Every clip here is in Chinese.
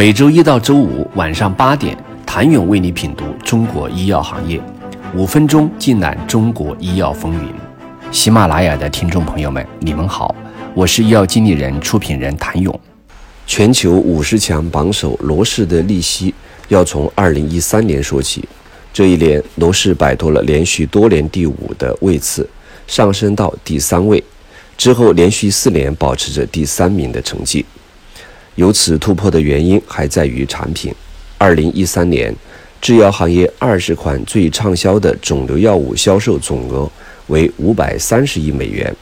每周一到周五晚上八点，谭勇为你品读中国医药行业，五分钟尽览中国医药风云。喜马拉雅的听众朋友们，你们好，我是医药经理人、出品人谭勇。全球五十强榜首罗氏的利息要从二零一三年说起。这一年，罗氏摆脱了连续多年第五的位次，上升到第三位。之后连续四年保持着第三名的成绩。由此突破的原因还在于产品。二零一三年，制药行业二十款最畅销的肿瘤药物销售总额为五百三十亿美元。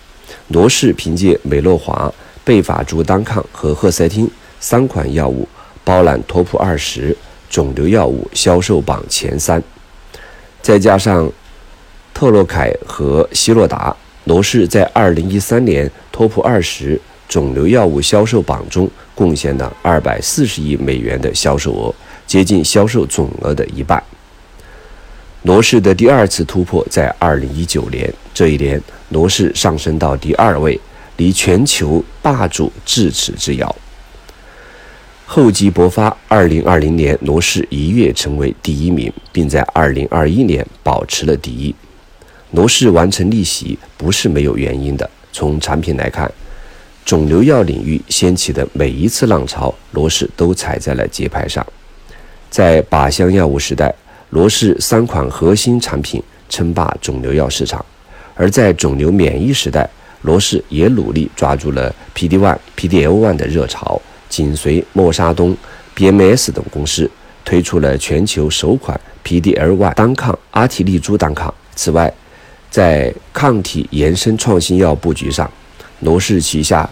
罗氏凭借美洛华、贝法珠单抗和赫赛汀三款药物包揽 TOP 二十肿瘤药物销售榜前三。再加上特洛凯和希洛达，罗氏在二零一三年 TOP 二十肿瘤药物销售榜中贡献了二百四十亿美元的销售额，接近销售总额的一半。罗氏的第二次突破在二零一九年，这一年罗氏上升到第二位，离全球霸主咫尺之遥。厚积薄发，二零二零年罗氏一跃成为第一名，并在二零二一年保持了第一。罗氏完成逆袭不是没有原因的。从产品来看，肿瘤药领域掀起的每一次浪潮，罗氏都踩在了节拍上。在靶向药物时代，罗氏三款核心产品称霸肿瘤药市场；而在肿瘤免疫时代，罗氏也努力抓住了 PD-1、PD-L1 的热潮。紧随默沙东、BMS 等公司，推出了全球首款 PD-L1 单抗阿替利珠单抗。此外，在抗体延伸创新药布局上，罗氏旗下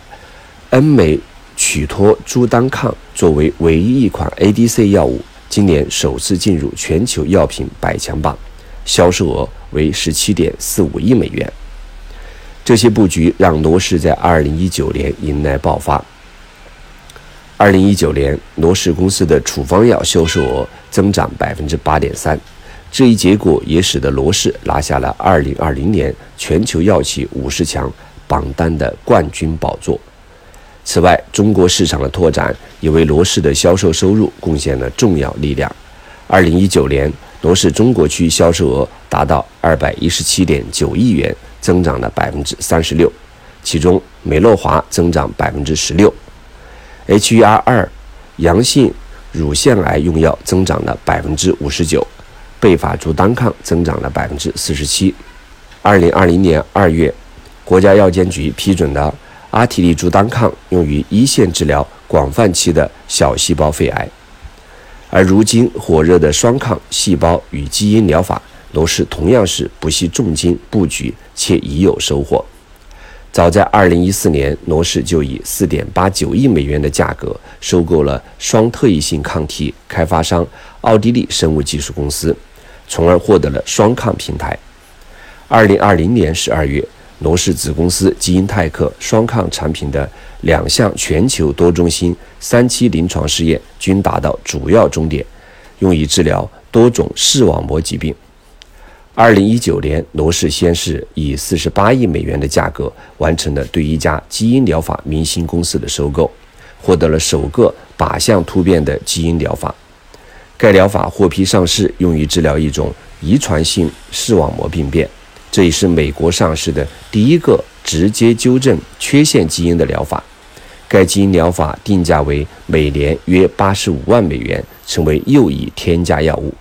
恩美曲托珠单抗作为唯一一款 ADC 药物，今年首次进入全球药品百强榜，销售额为十七点四五亿美元。这些布局让罗氏在二零一九年迎来爆发。二零一九年，罗氏公司的处方药销售额增长百分之八点三，这一结果也使得罗氏拿下了二零二零年全球药企五十强榜单的冠军宝座。此外，中国市场的拓展也为罗氏的销售收入贡献了重要力量。二零一九年，罗氏中国区销售额达到二百一十七点九亿元，增长了百分之三十六，其中美乐华增长百分之十六。HER2 阳性乳腺癌用药增长了百分之五十九，贝法珠单抗增长了百分之四十七。二零二零年二月，国家药监局批准了阿替利珠单抗用于一线治疗广泛期的小细胞肺癌。而如今火热的双抗细胞与基因疗法，罗氏同样是不惜重金布局，且已有收获。早在二零一四年，罗氏就以四点八九亿美元的价格收购了双特异性抗体开发商奥地利生物技术公司，从而获得了双抗平台。二零二零年十二月，罗氏子公司基因泰克双抗产品的两项全球多中心三期临床试验均达到主要终点，用以治疗多种视网膜疾病。二零一九年，罗氏先是以四十八亿美元的价格完成了对一家基因疗法明星公司的收购，获得了首个靶向突变的基因疗法。该疗法获批上市，用于治疗一种遗传性视网膜病变，这也是美国上市的第一个直接纠正缺陷基因的疗法。该基因疗法定价为每年约八十五万美元，成为又一天价药物。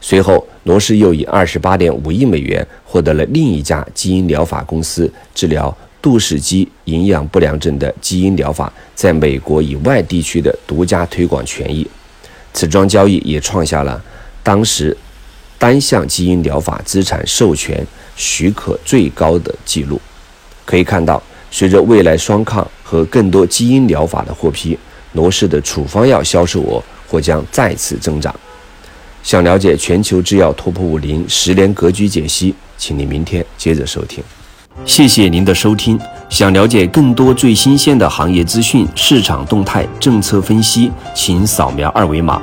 随后，罗氏又以二十八点五亿美元获得了另一家基因疗法公司治疗杜氏肌营养不良症的基因疗法在美国以外地区的独家推广权益。此桩交易也创下了当时单项基因疗法资产授权许可最高的记录。可以看到，随着未来双抗和更多基因疗法的获批，罗氏的处方药销售额或将再次增长。想了解全球制药 TOP 五零十年格局解析，请你明天接着收听。谢谢您的收听。想了解更多最新鲜的行业资讯、市场动态、政策分析，请扫描二维码